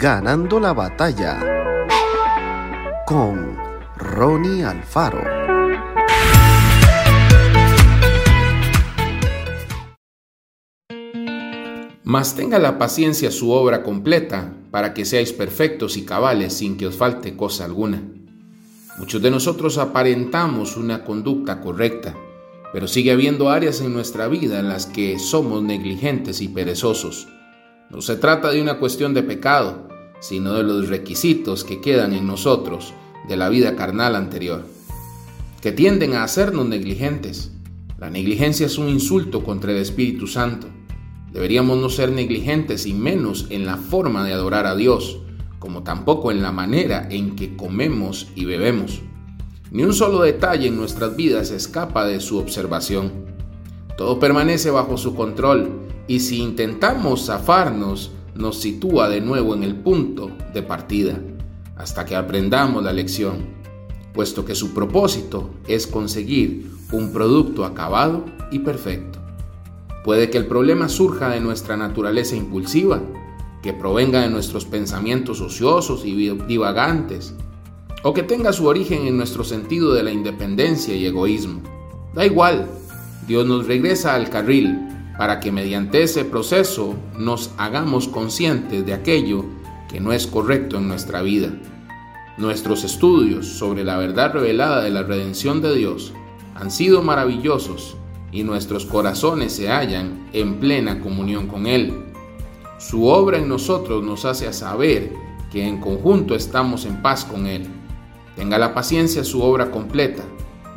Ganando la batalla con Ronnie Alfaro. Mas tenga la paciencia su obra completa, para que seáis perfectos y cabales sin que os falte cosa alguna. Muchos de nosotros aparentamos una conducta correcta, pero sigue habiendo áreas en nuestra vida en las que somos negligentes y perezosos. No se trata de una cuestión de pecado, sino de los requisitos que quedan en nosotros de la vida carnal anterior, que tienden a hacernos negligentes. La negligencia es un insulto contra el Espíritu Santo. Deberíamos no ser negligentes y menos en la forma de adorar a Dios, como tampoco en la manera en que comemos y bebemos. Ni un solo detalle en nuestras vidas escapa de su observación. Todo permanece bajo su control y si intentamos zafarnos, nos sitúa de nuevo en el punto de partida, hasta que aprendamos la lección, puesto que su propósito es conseguir un producto acabado y perfecto. Puede que el problema surja de nuestra naturaleza impulsiva, que provenga de nuestros pensamientos ociosos y divagantes, o que tenga su origen en nuestro sentido de la independencia y egoísmo. Da igual, Dios nos regresa al carril para que mediante ese proceso nos hagamos conscientes de aquello que no es correcto en nuestra vida. Nuestros estudios sobre la verdad revelada de la redención de Dios han sido maravillosos y nuestros corazones se hallan en plena comunión con Él. Su obra en nosotros nos hace saber que en conjunto estamos en paz con Él. Tenga la paciencia su obra completa.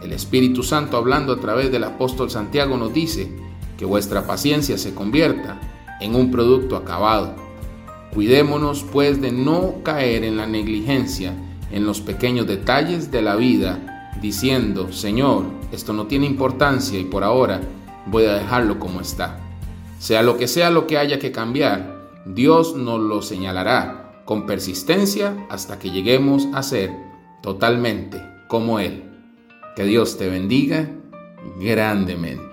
El Espíritu Santo hablando a través del apóstol Santiago nos dice que vuestra paciencia se convierta en un producto acabado. Cuidémonos pues de no caer en la negligencia en los pequeños detalles de la vida, diciendo, Señor, esto no tiene importancia y por ahora voy a dejarlo como está. Sea lo que sea lo que haya que cambiar, Dios nos lo señalará con persistencia hasta que lleguemos a ser totalmente como Él. Que Dios te bendiga grandemente.